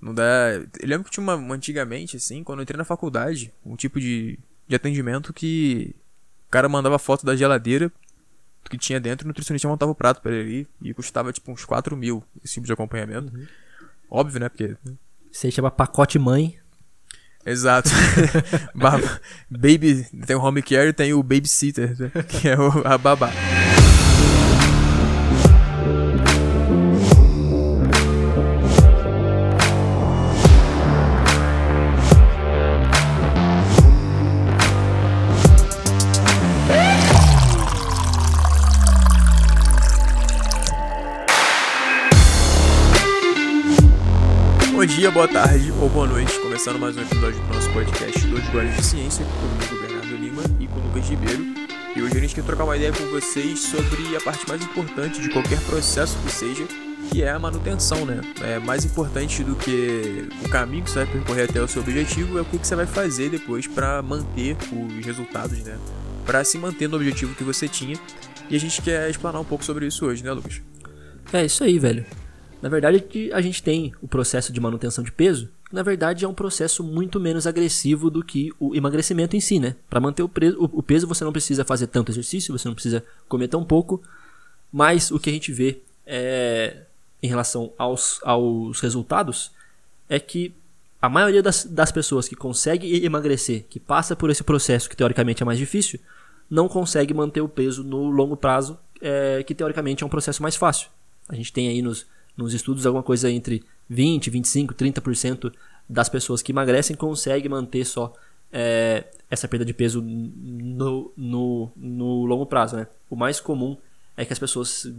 Não dá. Eu lembro que tinha uma, uma antigamente, assim, quando eu entrei na faculdade, um tipo de, de atendimento que o cara mandava foto da geladeira que tinha dentro e o nutricionista montava o prato pra ele e custava tipo uns 4 mil esse tipo de acompanhamento. Uhum. Óbvio, né? Porque. Aí chama pacote mãe. Exato. baby. Tem o home care e tem o babysitter, né? que é o, a babá. Dia, boa tarde ou boa noite. Começando mais um episódio do nosso podcast Dois Goles de Ciência, comigo, Bernardo Lima e com o Lucas Ribeiro. E hoje a gente quer trocar uma ideia com vocês sobre a parte mais importante de qualquer processo que seja, que é a manutenção, né? É mais importante do que o caminho que você vai percorrer até o seu objetivo, é o que você vai fazer depois para manter os resultados, né? Para se manter no objetivo que você tinha. E a gente quer explanar um pouco sobre isso hoje, né, Lucas? É isso aí, velho. Na verdade, a gente tem o processo de manutenção de peso, que na verdade é um processo muito menos agressivo do que o emagrecimento em si, né? Para manter o, o, peso você não precisa fazer tanto exercício, você não precisa comer tão pouco, mas o que a gente vê é, em relação aos, aos resultados é que a maioria das, das pessoas que consegue emagrecer, que passa por esse processo que teoricamente é mais difícil, não consegue manter o peso no longo prazo, é, que teoricamente é um processo mais fácil. A gente tem aí nos nos estudos alguma coisa entre 20, 25, 30% das pessoas que emagrecem conseguem manter só é, essa perda de peso no, no, no, longo prazo. Né? O mais comum é que as pessoas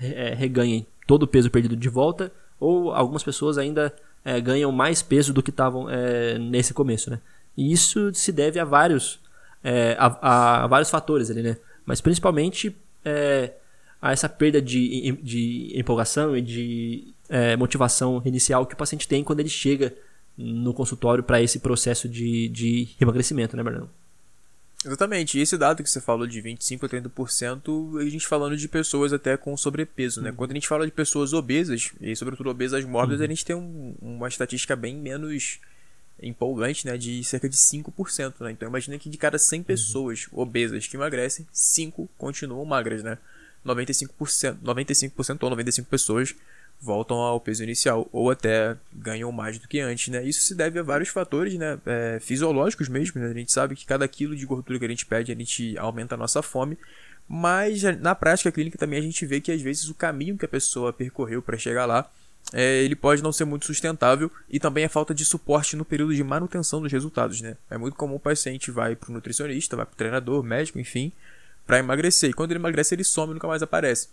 é, reganhem todo o peso perdido de volta, ou algumas pessoas ainda é, ganham mais peso do que estavam é, nesse começo. Né? E isso se deve a vários, é, a, a, vários fatores ali, né? mas principalmente é, a essa perda de, de empolgação e de é, motivação inicial que o paciente tem quando ele chega no consultório para esse processo de, de emagrecimento, né, Bernardo? Exatamente. E esse dado que você falou de 25 a 30%, a gente falando de pessoas até com sobrepeso, né? Uhum. Quando a gente fala de pessoas obesas, e sobretudo obesas mórbidas, uhum. a gente tem um, uma estatística bem menos empolgante, né? De cerca de 5%, né? Então imagina que de cada 100 uhum. pessoas uhum. obesas que emagrecem, 5 continuam magras, né? 95%, 95% ou 95 pessoas voltam ao peso inicial ou até ganham mais do que antes, né? Isso se deve a vários fatores, né? É, fisiológicos mesmo, né? A gente sabe que cada quilo de gordura que a gente pede, a gente aumenta a nossa fome, mas na prática clínica também a gente vê que às vezes o caminho que a pessoa percorreu para chegar lá é, ele pode não ser muito sustentável e também a falta de suporte no período de manutenção dos resultados, né? É muito comum o paciente vai para o nutricionista, vai para o treinador, médico, enfim, para emagrecer. E quando ele emagrece, ele some e nunca mais aparece.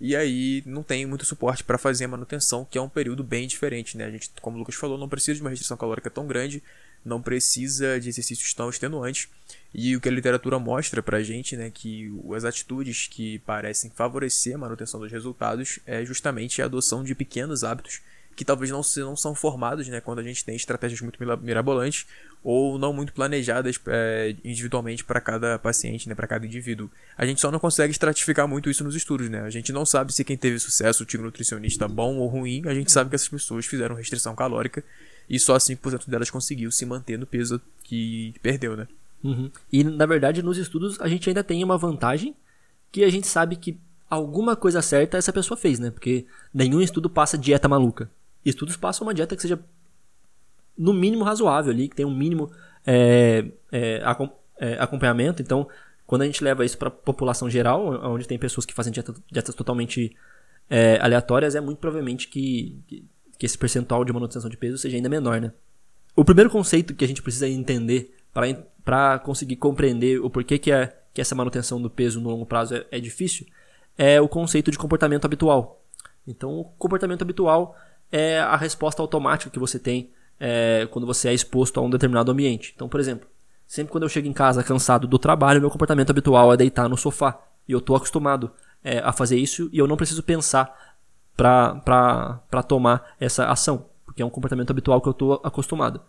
E aí não tem muito suporte para fazer a manutenção, que é um período bem diferente, né? A gente, como o Lucas falou, não precisa de uma restrição calórica tão grande, não precisa de exercícios tão extenuantes. E o que a literatura mostra pra gente, né, que as atitudes que parecem favorecer a manutenção dos resultados é justamente a adoção de pequenos hábitos que talvez não, não são formados, né, quando a gente tem estratégias muito mirabolantes ou não muito planejadas é, individualmente para cada paciente, né, para cada indivíduo. A gente só não consegue estratificar muito isso nos estudos, né? A gente não sabe se quem teve sucesso, o tipo nutricionista bom ou ruim, a gente sabe que essas pessoas fizeram restrição calórica e só 5% delas conseguiu se manter no peso que perdeu, né? Uhum. E na verdade, nos estudos a gente ainda tem uma vantagem que a gente sabe que alguma coisa certa essa pessoa fez, né? Porque nenhum estudo passa dieta maluca estudos passam uma dieta que seja no mínimo razoável ali, que tenha um mínimo é, é, é, acompanhamento. Então, quando a gente leva isso para a população geral, onde tem pessoas que fazem dieta, dietas totalmente é, aleatórias, é muito provavelmente que, que, esse percentual de manutenção de peso seja ainda menor, né? O primeiro conceito que a gente precisa entender para conseguir compreender o porquê que, é, que essa manutenção do peso no longo prazo é, é difícil é o conceito de comportamento habitual. Então, o comportamento habitual é a resposta automática que você tem é, quando você é exposto a um determinado ambiente. Então, por exemplo, sempre quando eu chego em casa cansado do trabalho, meu comportamento habitual é deitar no sofá. E eu estou acostumado é, a fazer isso e eu não preciso pensar para tomar essa ação, porque é um comportamento habitual que eu estou acostumado.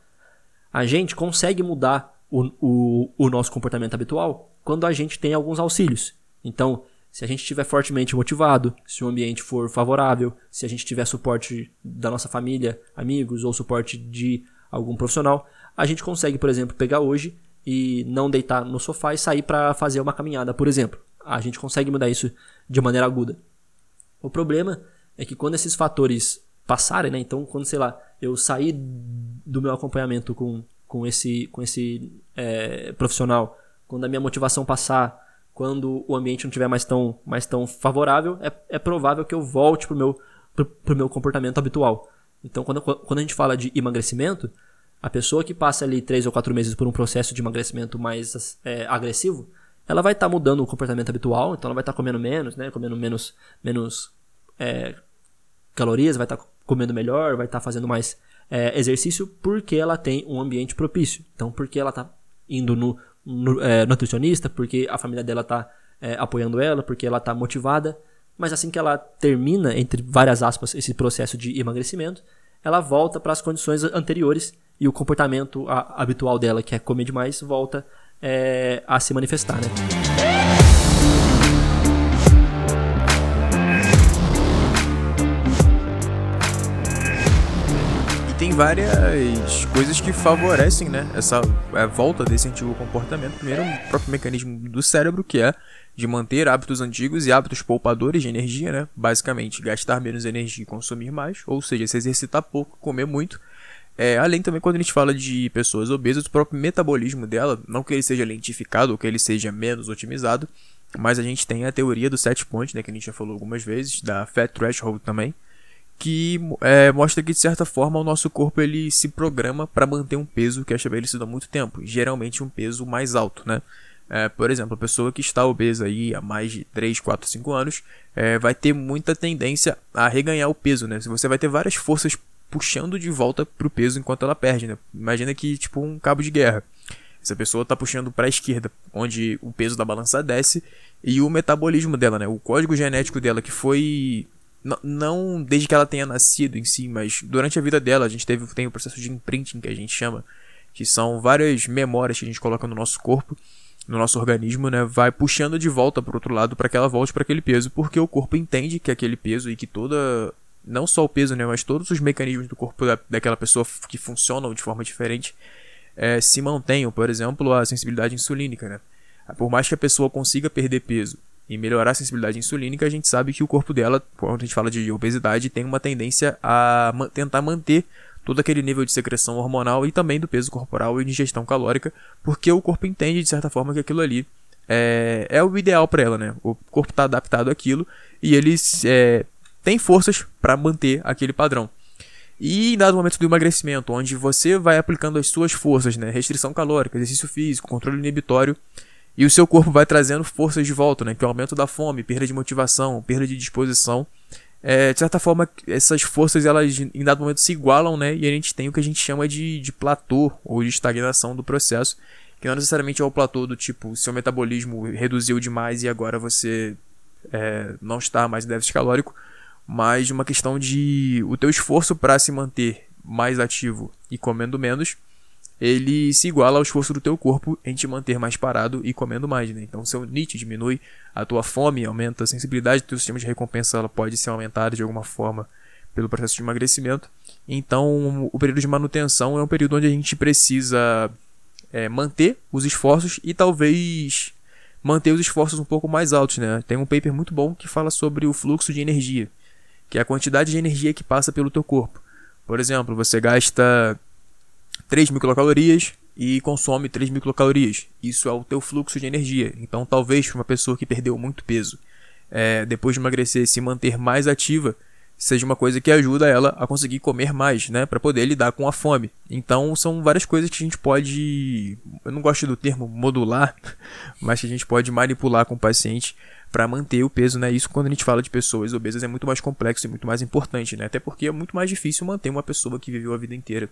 A gente consegue mudar o, o, o nosso comportamento habitual quando a gente tem alguns auxílios. Então, Se a gente estiver fortemente motivado, se o ambiente for favorável, se a gente tiver suporte da nossa família, amigos ou suporte de algum profissional, a gente consegue, por exemplo, pegar hoje e não deitar no sofá e sair para fazer uma caminhada, por exemplo. A gente consegue mudar isso de maneira aguda. O problema é que quando esses fatores passarem, né? Então, quando, sei lá, eu sair do meu acompanhamento com, com esse, com esse é, profissional, quando a minha motivação passar, quando o ambiente não estiver mais tão, mais tão favorável, é, é provável que eu volte pro meu, pro, pro meu comportamento habitual. Então, quando, quando a gente fala de emagrecimento, a pessoa que passa ali três ou quatro meses por um processo de emagrecimento mais é, agressivo, ela vai estar tá mudando o comportamento habitual, então ela vai estar tá comendo menos, né? Comendo menos, menos é, calorias, vai estar tá comendo melhor, vai estar tá fazendo mais é, exercício porque ela tem um ambiente propício. Então, porque ela está indo no, nutricionista, porque a família dela está é, apoiando ela, porque ela está motivada. Mas assim que ela termina, entre várias aspas, esse processo de emagrecimento, ela volta para as condições anteriores e o comportamento a, habitual dela, que é comer demais, volta é, a se manifestar. Né? Várias coisas que favorecem, né, essa é, volta desse antigo comportamento. Primeiro, o próprio mecanismo do cérebro, que é de manter hábitos antigos e hábitos poupadores de energia, né? Basicamente, gastar menos energia e consumir mais, ou seja, se exercitar pouco, comer muito. É, além também, quando a gente fala de pessoas obesas, o próprio metabolismo dela, não que ele seja lentificado ou que ele seja menos otimizado, mas a gente tem a teoria do set point, né, que a gente já falou algumas vezes, da fat threshold também, que é, mostra que de certa forma o nosso corpo ele se programa para manter um peso que é estabelecido há muito tempo, geralmente um peso mais alto, né? É, por exemplo, a pessoa que está obesa aí há mais de 3, 4, 5 anos é, vai ter muita tendência a reganhar o peso, né? Você vai ter várias forças puxando de volta para o peso enquanto ela perde, né? Imagina que tipo um cabo de guerra. Essa pessoa está puxando para a esquerda, onde o peso da balança desce e o metabolismo dela, né? O código genético dela que foi não desde que ela tenha nascido em si, mas durante a vida dela a gente teve tem o processo de imprinting que a gente chama, que são várias memórias que a gente coloca no nosso corpo, no nosso organismo, né, vai puxando de volta para outro lado para que ela volte para aquele peso, porque o corpo entende que aquele peso e que toda não só o peso, né, mas todos os mecanismos do corpo da, daquela pessoa que funcionam de forma diferente é, se mantenham, por exemplo, a sensibilidade insulínica, né? Por mais que a pessoa consiga perder peso e melhorar a sensibilidade insulínica, a gente sabe que o corpo dela, quando a gente fala de obesidade, tem uma tendência a tentar manter todo aquele nível de secreção hormonal e também do peso corporal e de ingestão calórica, porque o corpo entende de certa forma que aquilo ali é, é o ideal para ela, né? O corpo está adaptado àquilo e ele é, tem forças para manter aquele padrão. E em dado momento do emagrecimento, onde você vai aplicando as suas forças, né? Restrição calórica, exercício físico, controle inibitório, e o seu corpo vai trazendo forças de volta, né? Que é o aumento da fome, perda de motivação, perda de disposição. É, de certa forma, essas forças, elas em dado momento se igualam, né? E a gente tem o que a gente chama de, de platô ou de estagnação do processo. Que não necessariamente é o platô do tipo, seu metabolismo reduziu demais e agora você é, não está mais em déficit calórico. Mas uma questão de o teu esforço para se manter mais ativo e comendo menos ele se iguala ao esforço do teu corpo em te manter mais parado e comendo mais, né? Então seu NIT diminui, a tua fome aumenta, a sensibilidade do teu sistema de recompensa ela pode ser aumentada de alguma forma pelo processo de emagrecimento. Então o período de manutenção é um período onde a gente precisa é, manter os esforços e talvez manter os esforços um pouco mais altos, né? Tem um paper muito bom que fala sobre o fluxo de energia, que é a quantidade de energia que passa pelo teu corpo. Por exemplo, você gasta 3 mil quilocalorias e consome 3 mil quilocalorias. Isso é o teu fluxo de energia. Então, talvez para uma pessoa que perdeu muito peso, é, depois de emagrecer, se manter mais ativa, seja uma coisa que ajuda ela a conseguir comer mais, né, para poder lidar com a fome. Então, são várias coisas que a gente pode, eu não gosto do termo modular, mas que a gente pode manipular com o paciente para manter o peso, né? Isso quando a gente fala de pessoas obesas é muito mais complexo e muito mais importante, né? Até porque é muito mais difícil manter uma pessoa que viveu a vida inteira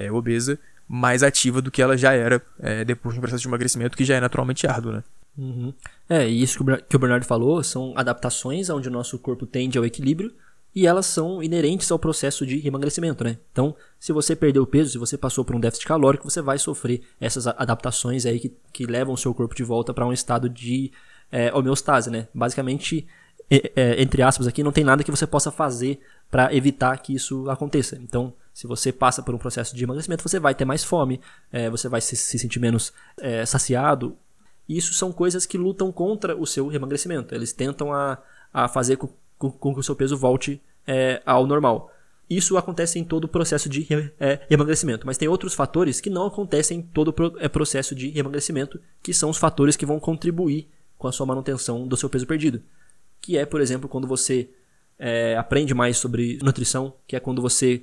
é, obesa mais ativa do que ela já era é, depois do processo de emagrecimento, que já é naturalmente árduo, né? Uhum. É, e isso que o Bernardo falou são adaptações onde o nosso corpo tende ao equilíbrio e elas são inerentes ao processo de emagrecimento, né? Então, se você perdeu peso, se você passou por um déficit calórico, você vai sofrer essas adaptações aí que, que levam o seu corpo de volta para um estado de é, homeostase, né? Basicamente, é, entre aspas aqui, não tem nada que você possa fazer para evitar que isso aconteça. Então, se você passa por um processo de emagrecimento, você vai ter mais fome, é, você vai se, se sentir menos é, saciado. Isso são coisas que lutam contra o seu emagrecimento. Eles tentam a, a fazer com, com, com que o seu peso volte é, ao normal. Isso acontece em todo o processo de é, emagrecimento, mas tem outros fatores que não acontecem em todo o é, processo de emagrecimento, que são os fatores que vão contribuir com a sua manutenção do seu peso perdido. Que é, por exemplo, quando você é, aprende mais sobre nutrição, que é quando você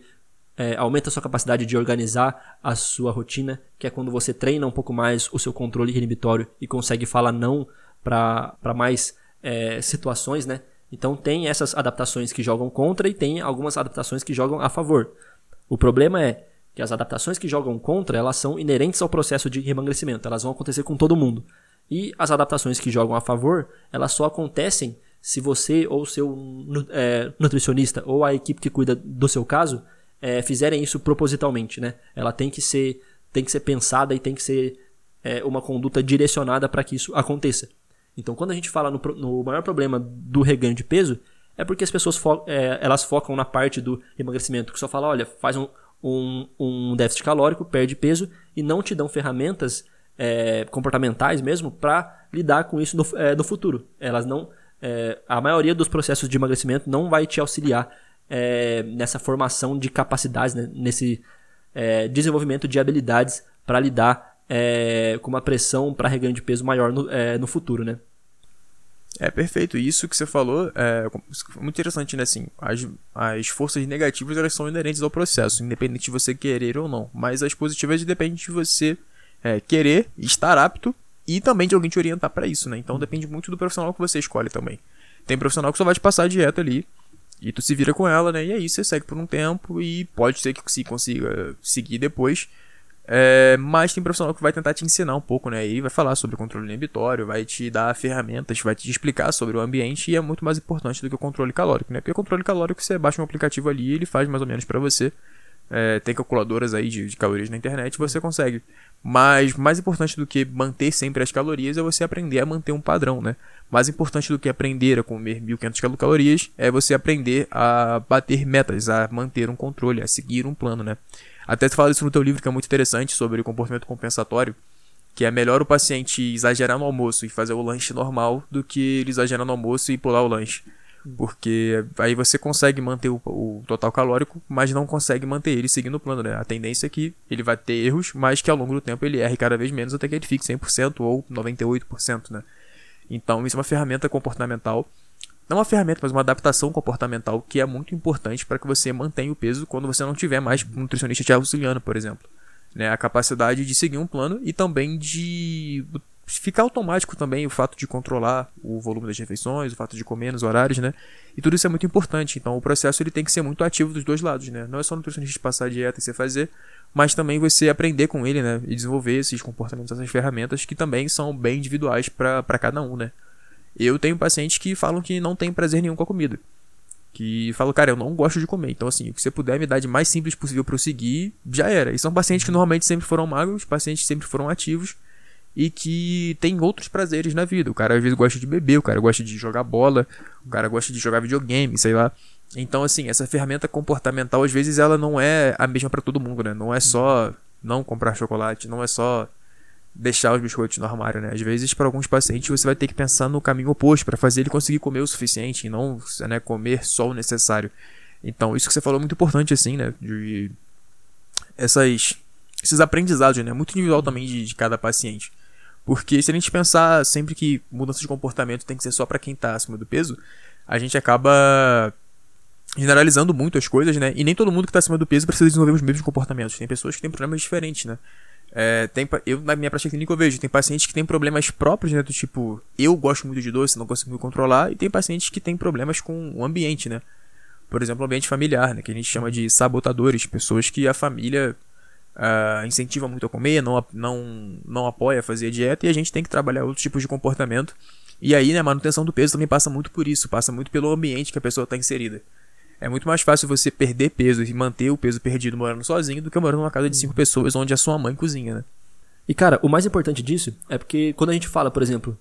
é, aumenta a sua capacidade de organizar a sua rotina, que é quando você treina um pouco mais o seu controle inibitório e consegue falar não para mais é, situações, né? Então tem essas adaptações que jogam contra e tem algumas adaptações que jogam a favor. O problema é que as adaptações que jogam contra, elas são inerentes ao processo de emagrecimento, elas vão acontecer com todo mundo. E as adaptações que jogam a favor, elas só acontecem se você ou seu é, nutricionista ou a equipe que cuida do seu caso é, fizerem isso propositalmente, né? Ela tem que ser, tem que ser pensada e tem que ser é, uma conduta direcionada para que isso aconteça. Então, quando a gente fala no, no maior problema do reganho de peso, é porque as pessoas fo é, elas focam na parte do emagrecimento, que só fala, olha, faz um, um, um déficit calórico, perde peso, e não te dão ferramentas é, comportamentais mesmo para lidar com isso no, é, no futuro. Elas não. É, a maioria dos processos de emagrecimento não vai te auxiliar é, nessa formação de capacidades, né, nesse é, desenvolvimento de habilidades para lidar com uma pressão para reganho de peso maior no, no futuro, né? É, perfeito. Isso que você falou é muito interessante, né? Assim, as, as forças negativas elas são inerentes ao processo, independente de você querer ou não. Mas as positivas dependem de você é, querer, estar apto e também de alguém te orientar para isso, né? Então depende muito do profissional que você escolhe também. Tem profissional que só vai te passar a dieta ali e tu se vira com ela, né? E aí você segue por um tempo e pode ser que se consiga seguir depois. É, mas tem profissional que vai tentar te ensinar um pouco, né? E vai falar sobre controle inibitório, vai te dar ferramentas, vai te explicar sobre o ambiente e é muito mais importante do que o controle calórico, né? Porque o controle calórico você baixa um aplicativo ali e ele faz mais ou menos para você. É, tem calculadoras aí de, de calorias na internet, você consegue. Mas mais importante do que manter sempre as calorias é você aprender a manter um padrão, né? Mais importante do que aprender a comer 1500 calorias é você aprender a bater metas, a manter um controle, a seguir um plano, né? Até você fala isso no teu livro que é muito interessante sobre o comportamento compensatório, que é melhor o paciente exagerar no almoço e fazer o lanche normal do que ele exagerar no almoço e pular o lanche. Porque aí você consegue manter o, o, total calórico, mas não consegue manter ele seguindo o plano, né? A tendência é que ele vai ter erros, mas que ao longo do tempo ele erre cada vez menos até que ele fique 100% ou 98%, né? Então isso é uma ferramenta comportamental não uma ferramenta, mas uma adaptação comportamental que é muito importante para que você mantenha o peso quando você não tiver mais um nutricionista te auxiliando, por exemplo. Né? A capacidade de seguir um plano e também de ficar automático também o fato de controlar o volume das refeições, o fato de comer nos horários, né? E tudo isso é muito importante. Então o processo ele tem que ser muito ativo dos dois lados, né? Não é só o nutricionista passar a dieta e você fazer, mas também você aprender com ele, né? E desenvolver esses comportamentos, essas ferramentas que também são bem individuais para cada um, né? Eu tenho pacientes que falam que não tem prazer nenhum com a comida. Que falam, cara, eu não gosto de comer. Então, assim, o que você puder me dar de mais simples possível para eu seguir, já era. E são pacientes que normalmente sempre foram magros, pacientes que sempre foram ativos e que tem outros prazeres na vida. O cara às vezes gosta de beber, o cara gosta de jogar bola, o cara gosta de jogar videogame, sei lá. Então, assim, essa ferramenta comportamental, às vezes, ela não é a mesma para todo mundo, né? Não é só não comprar chocolate, não é só deixar os biscoitos no armário, né? Às vezes, para alguns pacientes, você vai ter que pensar no caminho oposto para fazer ele conseguir comer o suficiente e não né, comer só o necessário. Então, isso que você falou é muito importante, assim, né? De essas, esses aprendizados, né? Muito individual também de, de cada paciente. Porque se a gente pensar sempre que mudança de comportamento tem que ser só para quem tá acima do peso, a gente acaba generalizando muito as coisas, né? E nem todo mundo que está acima do peso precisa desenvolver os mesmos comportamentos. Tem pessoas que têm problemas diferentes, né? É, tem, eu, na minha prática clínica, eu vejo, tem pacientes que têm problemas próprios, né? Do tipo, eu gosto muito de doce, não consigo me controlar, e tem pacientes que têm problemas com o ambiente, né? Por exemplo, o ambiente familiar, né? Que a gente chama de sabotadores, pessoas que a família uh, incentiva muito a comer, não, não, não apoia a fazer dieta, e a gente tem que trabalhar outros tipos de comportamento. E aí, né, a manutenção do peso também passa muito por isso, passa muito pelo ambiente que a pessoa está inserida. É muito mais fácil você perder peso e manter o peso perdido morando sozinho do que morando numa casa de cinco pessoas onde a sua mãe cozinha, né? E cara, o mais importante disso é porque quando a gente fala, por exemplo,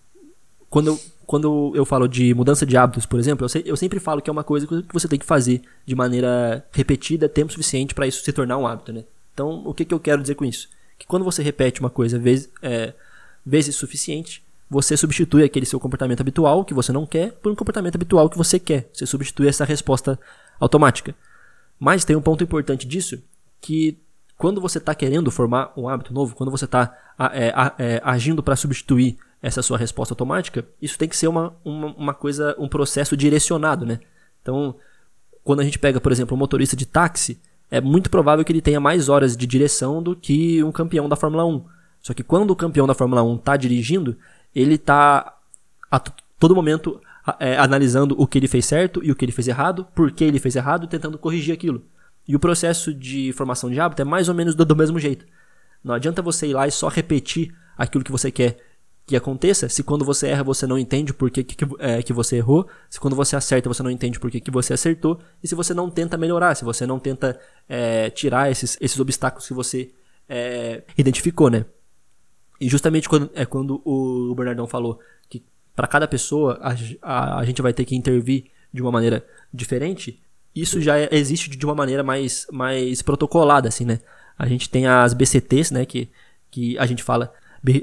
quando eu, quando eu falo de mudança de hábitos, por exemplo, eu, eu sempre falo que é uma coisa que você tem que fazer de maneira repetida, tempo suficiente para isso se tornar um hábito, né? Então, o que, que eu quero dizer com isso? Que quando você repete uma coisa vezes, é, vezes suficiente, você substitui aquele seu comportamento habitual que você não quer por um comportamento habitual que você quer. Você substitui essa resposta automática. Mas tem um ponto importante disso, que quando você está querendo formar um hábito novo, quando você está é, é, agindo para substituir essa sua resposta automática, isso tem que ser uma, uma, uma, coisa, um processo direcionado, né? Então, quando a gente pega, por exemplo, um motorista de táxi, é muito provável que ele tenha mais horas de direção do que um campeão da Fórmula 1. Só que quando o campeão da Fórmula 1 está dirigindo, ele está a todo momento é, analisando o que ele fez certo e o que ele fez errado, por que ele fez errado e tentando corrigir aquilo. E o processo de formação de hábito é mais ou menos do, do mesmo jeito. Não adianta você ir lá e só repetir aquilo que você quer que aconteça, se quando você erra você não entende por que, que, é, que você errou, se quando você acerta você não entende por que, que você acertou, e se você não tenta melhorar, se você não tenta é, tirar esses, esses obstáculos que você é, identificou, né? E justamente quando, é quando o Bernardão falou que para cada pessoa a, a, a gente vai ter que intervir de uma maneira diferente, isso já existe de uma maneira mais, mais protocolada, assim, né? A gente tem as BCTs, né? Que, que a gente fala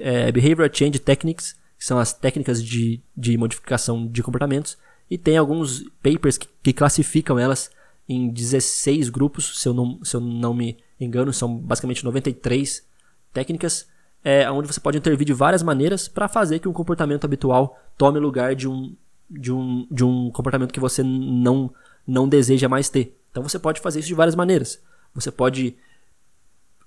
é, Behavioral Change Techniques, que são as técnicas de, de modificação de comportamentos. E tem alguns papers que, que classificam elas em 16 grupos, se eu não, se eu não me engano, são basicamente 93 técnicas, é, onde você pode intervir de várias maneiras para fazer que um comportamento habitual tome lugar de um, de um, de um comportamento que você não não deseja mais ter. Então você pode fazer isso de várias maneiras. Você pode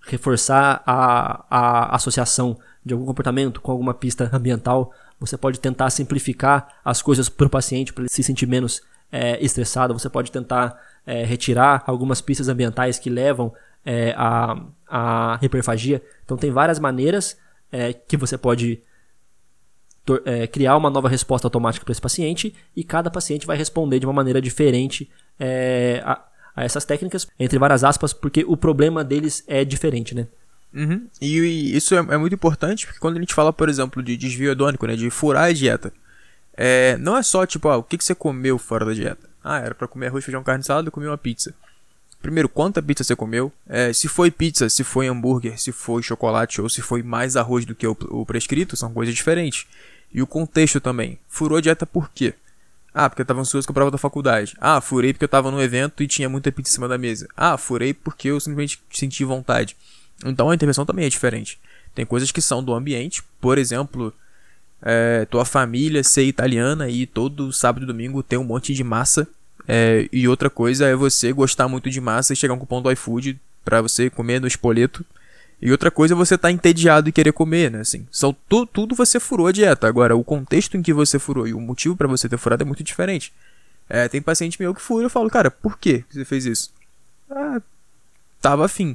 reforçar a, a associação de algum comportamento com alguma pista ambiental. Você pode tentar simplificar as coisas para o paciente para ele se sentir menos é, estressado. Você pode tentar é, retirar algumas pistas ambientais que levam é, a, a hiperfagia. Então tem várias maneiras é, que você pode é, criar uma nova resposta automática para esse paciente e cada paciente vai responder de uma maneira diferente é, a, a, essas técnicas, entre várias aspas, porque o problema deles é diferente, né? Uhum. E, e, isso é, é, muito importante porque quando a gente fala, por exemplo, de desvio hedônico, né, de furar a dieta, é, não é só tipo, ah, o que, que você comeu fora da dieta? Ah, era para comer arroz, feijão, carne, salada, eu comi uma pizza. Primeiro, quanta pizza você comeu? É, se foi pizza, se foi hambúrguer, se foi chocolate ou se foi mais arroz do que o, o prescrito, são coisas diferentes. E o contexto também. Furou a dieta por quê? Ah, porque eu tava ansioso com a prova da faculdade. Ah, furei porque eu tava no evento e tinha muita pizza em cima da mesa. Ah, furei porque eu simplesmente senti vontade. Então a intervenção também é diferente. Tem coisas que são do ambiente, por exemplo, é, tua família ser italiana e todo sábado e domingo ter um monte de massa. É, e outra coisa é você gostar muito de massa e chegar um cupom do iFood para você comer no espoleto e outra coisa é você estar tá entediado e querer comer, né? Assim, são tu, tudo você furou a dieta. Agora, o contexto em que você furou e o motivo para você ter furado é muito diferente. É, tem paciente meu que fura e eu falo, cara, por que você fez isso? Ah, tava afim.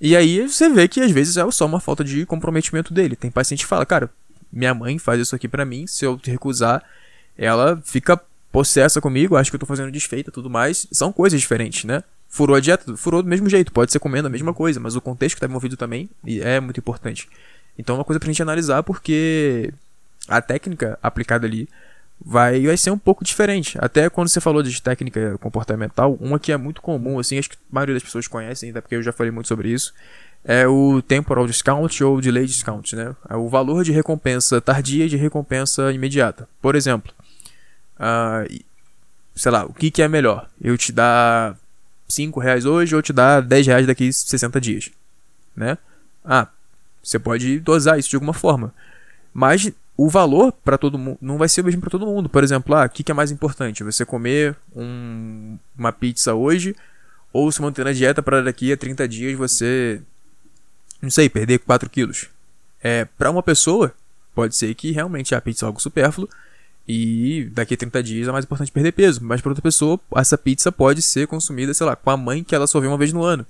E aí você vê que às vezes é só uma falta de comprometimento dele. Tem paciente que fala, cara, minha mãe faz isso aqui para mim, se eu te recusar, ela fica possessa comigo, acho que eu tô fazendo desfeita tudo mais. São coisas diferentes, né? Furou a dieta, furou do mesmo jeito, pode ser comendo a mesma coisa, mas o contexto que está envolvido também é muito importante. Então é uma coisa pra gente analisar porque a técnica aplicada ali vai, vai ser um pouco diferente. Até quando você falou de técnica comportamental, uma que é muito comum, assim, acho que a maioria das pessoas conhecem, até porque eu já falei muito sobre isso, é o temporal discount ou delay discount, né? É o valor de recompensa tardia e de recompensa imediata. Por exemplo, uh, sei lá, o que, que é melhor? Eu te dar 5 reais hoje ou te dá 10 reais daqui 60 dias, né? Ah, você pode dosar isso de alguma forma. Mas o valor para todo mundo não vai ser o mesmo para todo mundo. Por exemplo, ah, o que, que é mais importante? Você comer um, uma pizza hoje ou se manter na dieta para daqui a 30 dias você, não sei, perder 4 quilos? É, para uma pessoa, pode ser que realmente a pizza é algo supérfluo e daqui a 30 dias é mais importante perder peso. Mas para outra pessoa, essa pizza pode ser consumida, sei lá, com a mãe que ela só vê uma vez no ano.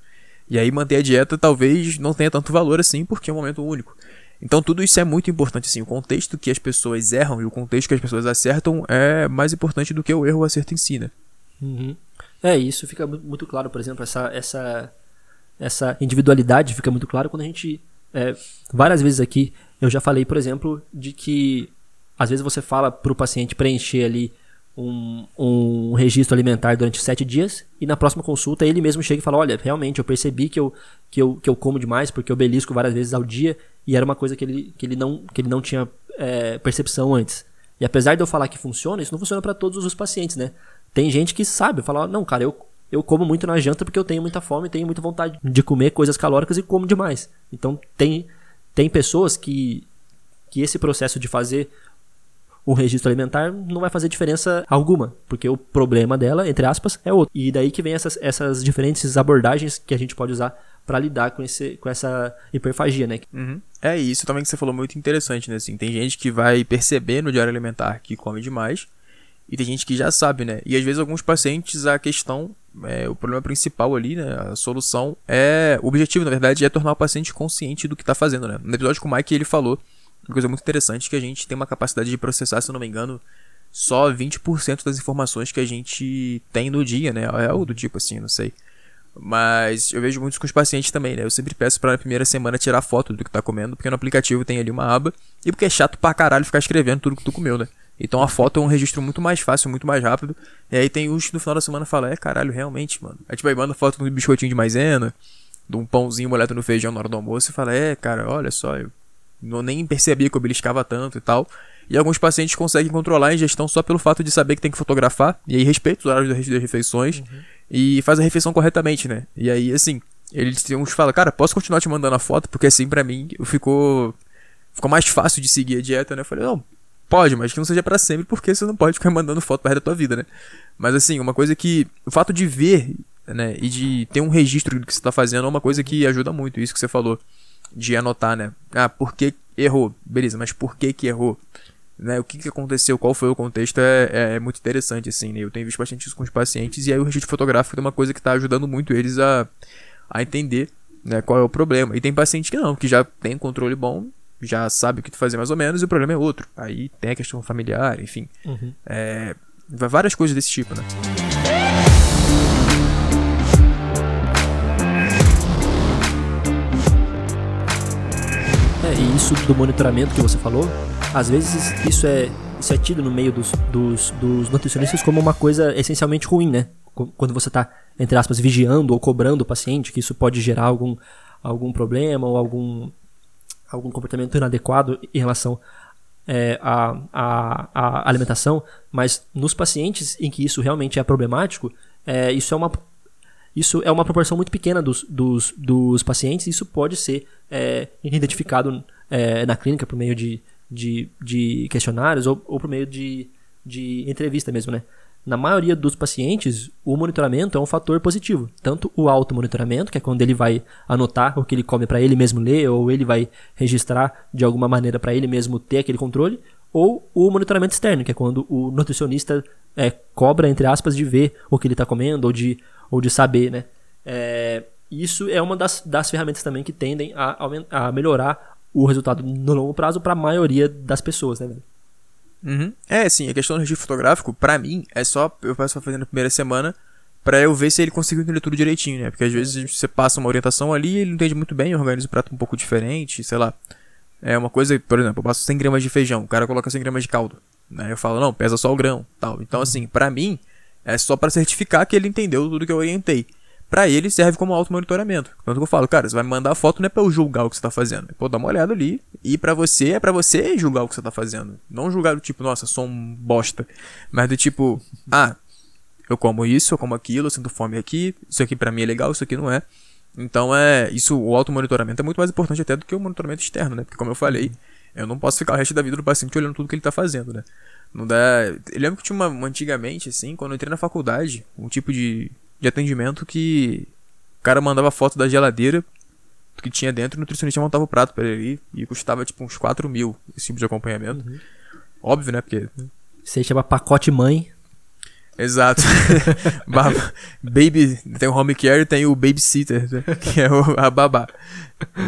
E aí manter a dieta talvez não tenha tanto valor assim, porque é um momento único. Então tudo isso é muito importante, assim. O contexto que as pessoas erram e o contexto que as pessoas acertam é mais importante do que o erro ou acerto em si, né? Uhum. É, isso fica muito claro, por exemplo, essa, essa, essa individualidade fica muito claro quando a gente. É, várias vezes aqui eu já falei, por exemplo, de que às vezes você fala para o paciente preencher ali um, um registro alimentar durante sete dias e na próxima consulta ele mesmo chega e fala, olha, realmente eu percebi que eu, que eu, que eu como demais porque eu belisco várias vezes ao dia e era uma coisa que ele, que ele, não, que ele não tinha é, percepção antes. E apesar de eu falar que funciona, isso não funciona para todos os pacientes, né? Tem gente que sabe, fala, não, cara, eu, eu como muito na janta porque eu tenho muita fome, tenho muita vontade de comer coisas calóricas e como demais. Então tem, tem pessoas que, que esse processo de fazer um registro alimentar não vai fazer diferença alguma, porque o problema dela, entre aspas, é outro. E daí que vem essas, essas diferentes abordagens que a gente pode usar para lidar com, esse, com essa hiperfagia, né? Uhum. É isso também que você falou muito interessante, né? Assim, tem gente que vai perceber no diário alimentar que come demais e tem gente que já sabe, né? E às vezes alguns pacientes a questão, é, o problema principal ali, né? A solução é, o objetivo na verdade é tornar o paciente consciente do que está fazendo, né? No episódio com o Mike ele falou uma coisa muito interessante que a gente tem uma capacidade de processar, se eu não me engano, só 20% das informações que a gente tem no dia, né? É algo do tipo assim, não sei. Mas eu vejo muitos com os pacientes também, né? Eu sempre peço para na primeira semana tirar foto do que tá comendo, porque no aplicativo tem ali uma aba, e porque é chato pra caralho ficar escrevendo tudo que tu comeu, né? Então a foto é um registro muito mais fácil, muito mais rápido. E aí tem uns que no final da semana fala, é caralho, realmente, mano. Aí tipo, aí manda foto de um biscoitinho de maisena, de um pãozinho molhado no feijão na hora do almoço e fala, é, cara, olha só, eu não nem percebia que eu beliscava tanto e tal. E alguns pacientes conseguem controlar a ingestão só pelo fato de saber que tem que fotografar, e aí respeita os horários das refeições, uhum. e faz a refeição corretamente, né? E aí, assim, eles uns falam, cara, posso continuar te mandando a foto? Porque assim, para mim, ficou, ficou mais fácil de seguir a dieta, né? Eu falei, não, pode, mas que não seja para sempre, porque você não pode ficar mandando foto para da tua vida, né? Mas assim, uma coisa que, o fato de ver, né, e de ter um registro do que você tá fazendo é uma coisa que ajuda muito, isso que você falou de anotar, né? Ah, por que errou? Beleza, mas por que que errou? Né, o que, que aconteceu, qual foi o contexto, é, é, é, muito interessante, assim, né? Eu tenho visto bastante isso com os pacientes, e aí o registro fotográfico é uma coisa que está ajudando muito eles a, a entender né, qual é o problema. E tem paciente que não, que já tem controle bom, já sabe o que fazer mais ou menos, e o problema é outro. Aí tem a questão familiar, enfim. Uhum. É, várias coisas desse tipo, né? E isso do monitoramento que você falou, às vezes isso é, isso é tido no meio dos, dos, dos nutricionistas como uma coisa essencialmente ruim, né? Quando você está, entre aspas, vigiando ou cobrando o paciente, que isso pode gerar algum, algum problema ou algum, algum comportamento inadequado em relação é, à alimentação, mas nos pacientes em que isso realmente é problemático, é, isso é uma isso é uma proporção muito pequena dos, dos, dos pacientes e isso pode ser é, identificado é, na clínica por meio de, de, de questionários ou, ou por meio de, de entrevista mesmo, né? Na maioria dos pacientes, o monitoramento é um fator positivo. Tanto o auto-monitoramento, que é quando ele vai anotar o que ele come para ele mesmo ler, ou ele vai registrar de alguma maneira para ele mesmo ter aquele controle, ou o monitoramento externo, que é quando o nutricionista é, cobra, entre aspas, de ver o que ele está comendo, ou de ou de saber, né? É, isso é uma das, das ferramentas também que tendem a, a melhorar o resultado no longo prazo para a maioria das pessoas, né, velho? Uhum. É, sim, a questão do registro fotográfico, para mim, é só eu passo fazer na primeira semana para eu ver se ele conseguiu entender tudo direitinho, né? Porque às vezes você passa uma orientação ali e ele não entende muito bem, organiza o prato um pouco diferente, sei lá. É uma coisa, por exemplo, eu passo 100 gramas de feijão, o cara coloca 100 gramas de caldo. Né? Eu falo, não, pesa só o grão, tal. Então, assim, para mim, é só para certificar que ele entendeu tudo que eu orientei. Para ele serve como auto-monitoramento. Tanto que eu falo, cara, você vai me mandar a foto não é pra eu julgar o que você tá fazendo. Eu dar uma olhada ali. E para você, é para você julgar o que você tá fazendo. Não julgar do tipo, nossa, sou um bosta. Mas do tipo, ah, eu como isso, eu como aquilo, eu sinto fome aqui, isso aqui para mim é legal, isso aqui não é. Então é. Isso, o auto-monitoramento é muito mais importante até do que o monitoramento externo, né? Porque como eu falei, eu não posso ficar o resto da vida do paciente olhando tudo que ele tá fazendo, né? Não dá. Eu lembro que tinha uma, uma antigamente, assim, quando eu entrei na faculdade, um tipo de, de atendimento que o cara mandava foto da geladeira que tinha dentro e o nutricionista montava o prato para ele e custava tipo uns 4 mil esse tipo de acompanhamento. Uhum. Óbvio, né? Porque. Você chama pacote mãe. Exato. baby, tem o home care e tem o babysitter, né? que é o, a babá.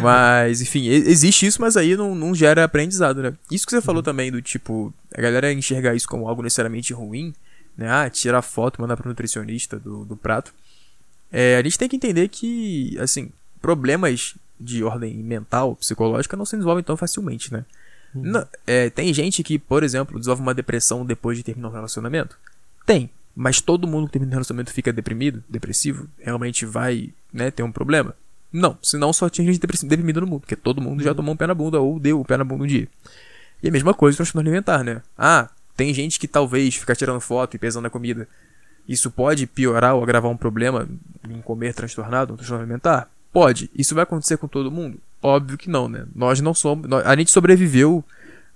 Mas, enfim, existe isso, mas aí não, não gera aprendizado, né? Isso que você falou também do tipo, a galera enxergar isso como algo necessariamente ruim, né? Ah, tirar foto, mandar pro nutricionista do, do prato. É, a gente tem que entender que, assim, problemas de ordem mental, psicológica, não se desenvolvem tão facilmente, né? Não, é, tem gente que, por exemplo, desenvolve uma depressão depois de terminar um relacionamento? Tem. Mas todo mundo que termina um relacionamento fica deprimido, depressivo, realmente vai né, ter um problema? Não, senão só tinha gente deprimido no mundo, porque todo mundo já tomou um pé na bunda ou deu o um pé na bunda um dia. E a mesma coisa com o transtorno alimentar, né? Ah, tem gente que talvez fica tirando foto e pesando a comida. Isso pode piorar ou agravar um problema em comer transtornado, um transtorno alimentar? Pode. Isso vai acontecer com todo mundo? Óbvio que não, né? Nós não somos. A gente sobreviveu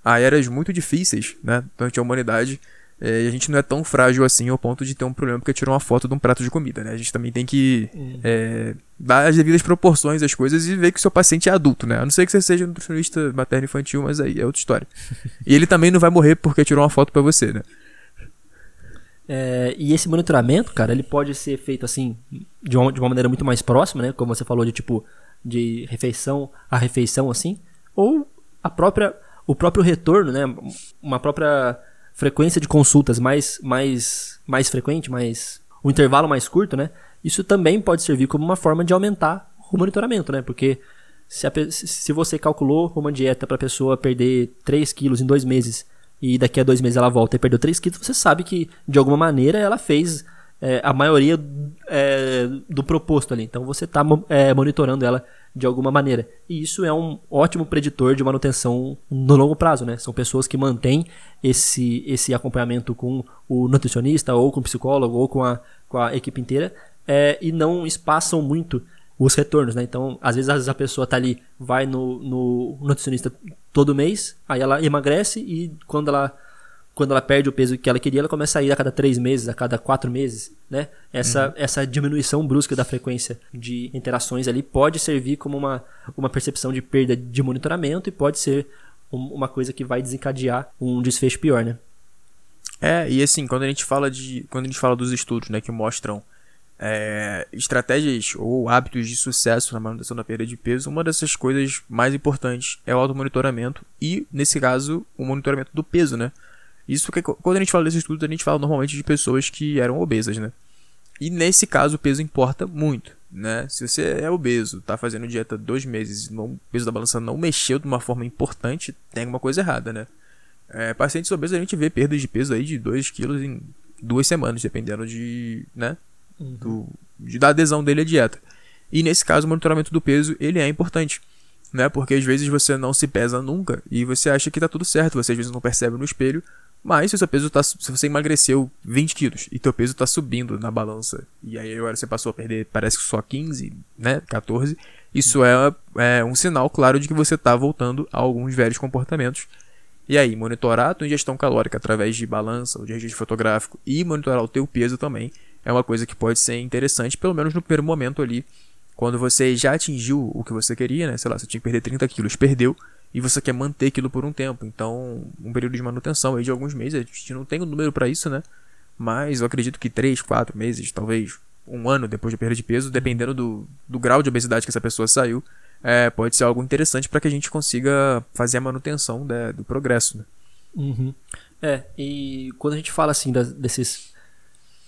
a eras muito difíceis, né? Durante a humanidade. É, e a gente não é tão frágil assim ao ponto de ter um problema porque tirou uma foto de um prato de comida, né? A gente também tem que uhum. é, dar as devidas proporções às coisas e ver que o seu paciente é adulto, né? A não ser que você seja nutricionista materno infantil, mas aí é outra história. e ele também não vai morrer porque tirou uma foto para você, né? É, e esse monitoramento, cara, ele pode ser feito assim de uma, de uma maneira muito mais próxima, né? Como você falou de tipo de refeição a refeição assim, ou a própria o próprio retorno, né? Uma própria frequência de consultas mais mais mais frequente, mais um intervalo mais curto, né? Isso também pode servir como uma forma de aumentar o monitoramento, né? Porque se, a, se você calculou uma dieta para a pessoa perder 3 quilos em dois meses e daqui a dois meses ela volta e perdeu 3 quilos, você sabe que de alguma maneira ela fez é, a maioria é, do proposto ali. Então você está é, monitorando ela de alguma maneira. E isso é um ótimo preditor de manutenção no longo prazo, né? São pessoas que mantêm esse, esse acompanhamento com o nutricionista, ou com o psicólogo, ou com a, com a equipe inteira, é, e não espaçam muito os retornos, né? Então, às vezes, a pessoa tá ali, vai no, no nutricionista todo mês, aí ela emagrece e quando ela quando ela perde o peso que ela queria, ela começa a ir a cada três meses, a cada quatro meses, né? Essa, uhum. essa diminuição brusca da frequência de interações ali pode servir como uma, uma percepção de perda de monitoramento e pode ser um, uma coisa que vai desencadear um desfecho pior, né? É, e assim, quando a gente fala de. Quando a gente fala dos estudos, né, que mostram é, estratégias ou hábitos de sucesso na manutenção da perda de peso, uma dessas coisas mais importantes é o automonitoramento e, nesse caso, o monitoramento do peso, né? Isso porque quando a gente fala desses estudos, a gente fala normalmente de pessoas que eram obesas, né? E nesse caso o peso importa muito, né? Se você é obeso, tá fazendo dieta dois meses e o peso da balança não mexeu de uma forma importante, tem alguma coisa errada, né? É, pacientes obesos a gente vê perdas de peso aí de 2 quilos em duas semanas, dependendo de, né? Uhum. Do, de, da adesão dele à dieta. E nesse caso o monitoramento do peso ele é importante né? Porque às vezes você não se pesa nunca e você acha que tá tudo certo, você às vezes não percebe no espelho mas se o seu peso tá. Se você emagreceu 20 quilos e teu peso tá subindo na balança, e aí agora você passou a perder, parece que só 15, né? 14, isso é, é um sinal claro de que você tá voltando a alguns velhos comportamentos. E aí, monitorar a tua ingestão calórica através de balança ou de registro fotográfico e monitorar o teu peso também é uma coisa que pode ser interessante, pelo menos no primeiro momento ali, quando você já atingiu o que você queria, né? Sei lá, você tinha que perder 30 quilos, perdeu, e você quer manter aquilo por um tempo. Então, um período de manutenção aí de alguns meses, a gente não tem um número para isso, né? Mas eu acredito que 3, 4 meses, talvez um ano depois de perda de peso, dependendo do, do grau de obesidade que essa pessoa saiu, é, pode ser algo interessante para que a gente consiga fazer a manutenção da, do progresso. Né? Uhum. É, e quando a gente fala assim das, desses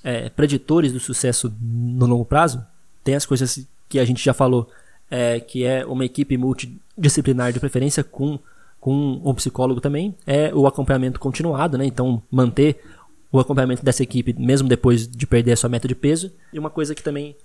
é, preditores do sucesso no longo prazo, tem as coisas que a gente já falou, é, que é uma equipe multi disciplinar de preferência com, com um psicólogo também, é o acompanhamento continuado, né? Então, manter o acompanhamento dessa equipe mesmo depois de perder a sua meta de peso. E uma coisa que também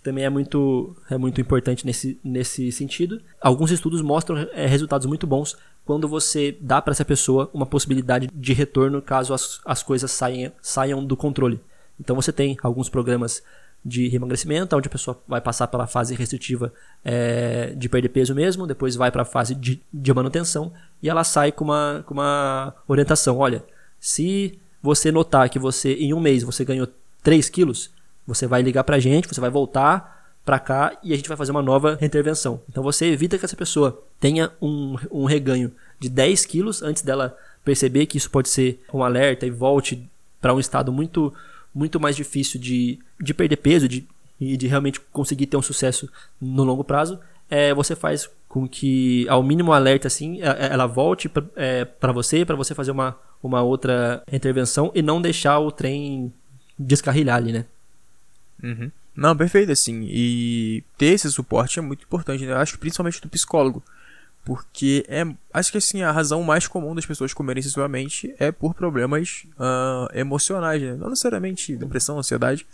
que também é muito, é muito importante nesse, nesse sentido. Alguns estudos mostram é, resultados muito bons quando você dá para essa pessoa uma possibilidade de retorno caso as, as coisas saiam, saiam do controle. Então você tem alguns programas de emagrecimento, onde a pessoa vai passar pela fase restritiva é, de perder peso mesmo, depois vai para a fase de, de manutenção e ela sai com uma, com uma orientação. Olha, se você notar que você em um mês você ganhou 3 quilos, você vai ligar para a gente, você vai voltar para cá e a gente vai fazer uma nova intervenção. Então você evita que essa pessoa tenha um, um reganho de 10 quilos antes dela perceber que isso pode ser um alerta e volte para um estado muito muito mais difícil de, de perder peso de, e de realmente conseguir ter um sucesso no longo prazo, é, você faz com que, ao mínimo alerta, assim, ela volte para é, você, para você fazer uma, uma outra intervenção e não deixar o trem descarrilhar ali, né? Uhum. Não, perfeito, assim. E ter esse suporte é muito importante, né? Eu acho principalmente do psicólogo. Porque é. Acho que assim, a razão mais comum das pessoas comerem excessivamente é por problemas uh, emocionais, né? Não necessariamente depressão, ansiedade,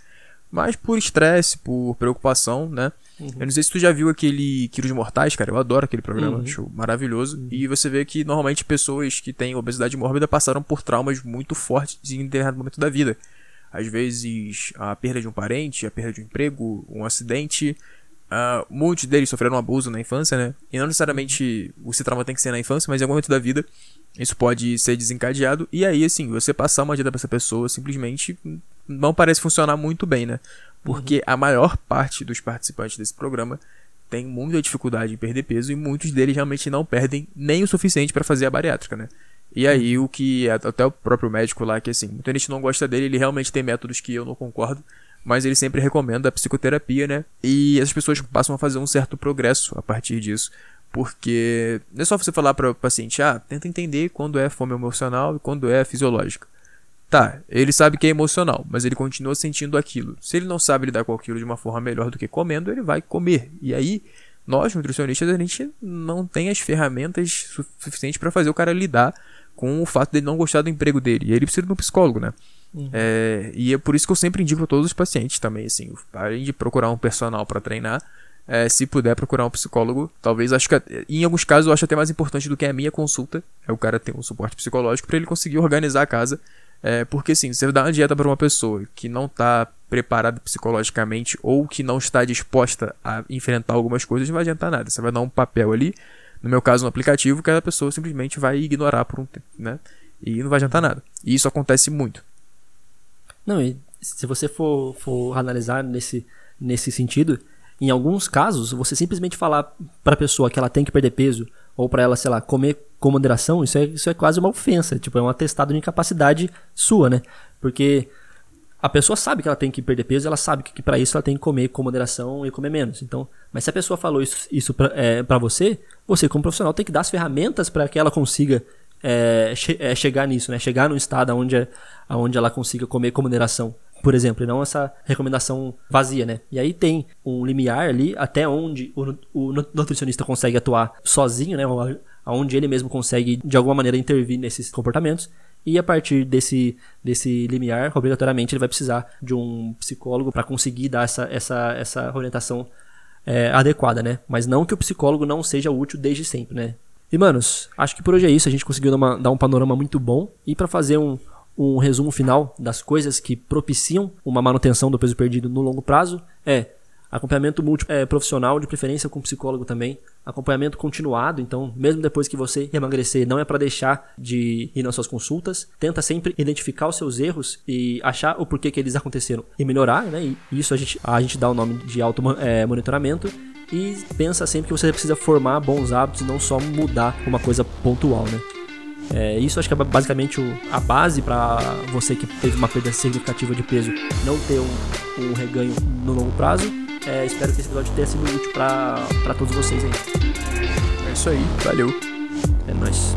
mas por estresse, por preocupação, né? Uhum. Eu não sei se tu já viu aquele Quilos Mortais, cara. Eu adoro aquele programa, uhum. acho maravilhoso. Uhum. E você vê que normalmente pessoas que têm obesidade mórbida passaram por traumas muito fortes em determinado momento da vida. Às vezes, a perda de um parente, a perda de um emprego, um acidente. Uh, muitos deles sofreram abuso na infância, né? E não necessariamente esse trauma tem que ser na infância, mas em algum momento da vida isso pode ser desencadeado. E aí, assim, você passar uma dieta pra essa pessoa simplesmente não parece funcionar muito bem, né? Porque uhum. a maior parte dos participantes desse programa tem muita dificuldade em perder peso e muitos deles realmente não perdem nem o suficiente para fazer a bariátrica, né? E aí o que até o próprio médico lá que assim, muita gente não gosta dele, ele realmente tem métodos que eu não concordo, mas ele sempre recomenda a psicoterapia, né? E essas pessoas passam a fazer um certo progresso a partir disso. Porque não é só você falar para o paciente, ah, tenta entender quando é fome emocional e quando é fisiológica. Tá, ele sabe que é emocional, mas ele continua sentindo aquilo. Se ele não sabe lidar com aquilo de uma forma melhor do que comendo, ele vai comer. E aí, nós, nutricionistas, a gente não tem as ferramentas suficientes para fazer o cara lidar com o fato dele não gostar do emprego dele. E ele precisa de um psicólogo, né? Uhum. É, e é por isso que eu sempre indico a todos os pacientes também, assim, além de procurar um personal para treinar, é, se puder procurar um psicólogo, talvez acho que em alguns casos eu acho até mais importante do que a minha consulta, é o cara ter um suporte psicológico para ele conseguir organizar a casa é, porque sim, você dá uma dieta para uma pessoa que não está preparada psicologicamente ou que não está disposta a enfrentar algumas coisas, não vai adiantar nada. Você vai dar um papel ali, no meu caso, um aplicativo, que a pessoa simplesmente vai ignorar por um tempo, né? E não vai adiantar nada. E isso acontece muito. Não, e se você for, for analisar nesse, nesse sentido, em alguns casos, você simplesmente falar para a pessoa que ela tem que perder peso ou para ela, sei lá, comer com moderação, isso é, isso é quase uma ofensa, tipo, é um atestado de incapacidade sua, né? Porque a pessoa sabe que ela tem que perder peso, ela sabe que, que para isso ela tem que comer com moderação e comer menos. Então, mas se a pessoa falou isso, isso para é, você, você como profissional tem que dar as ferramentas para que ela consiga é, che é, chegar nisso, né? Chegar num estado onde, onde ela consiga comer com moderação por exemplo, e não essa recomendação vazia, né? E aí tem um limiar ali até onde o, o nutricionista consegue atuar sozinho, né? Onde ele mesmo consegue, de alguma maneira, intervir nesses comportamentos. E a partir desse, desse limiar, obrigatoriamente ele vai precisar de um psicólogo para conseguir dar essa, essa, essa orientação é, adequada, né? Mas não que o psicólogo não seja útil desde sempre, né? E, manos, acho que por hoje é isso. A gente conseguiu dar, um panorama muito bom. E para fazer um, um resumo final das coisas que propiciam uma manutenção do peso perdido no longo prazo é acompanhamento multiprofissional, é, profissional, de preferência com psicólogo também, acompanhamento continuado, então mesmo depois que você emagrecer, não é para deixar de ir nas suas consultas, tenta sempre identificar os seus erros e achar o porquê que eles aconteceram e melhorar, né? E isso a gente, a gente dá o nome de auto é, monitoramento e pensa sempre que você precisa formar bons hábitos e não só mudar uma coisa pontual, né? É, isso acho que é basicamente o, a base para você que teve uma perda significativa de peso não ter um, um reganho no longo prazo. É, espero que esse episódio tenha sido útil para todos vocês aí. É isso aí, valeu. É nóis.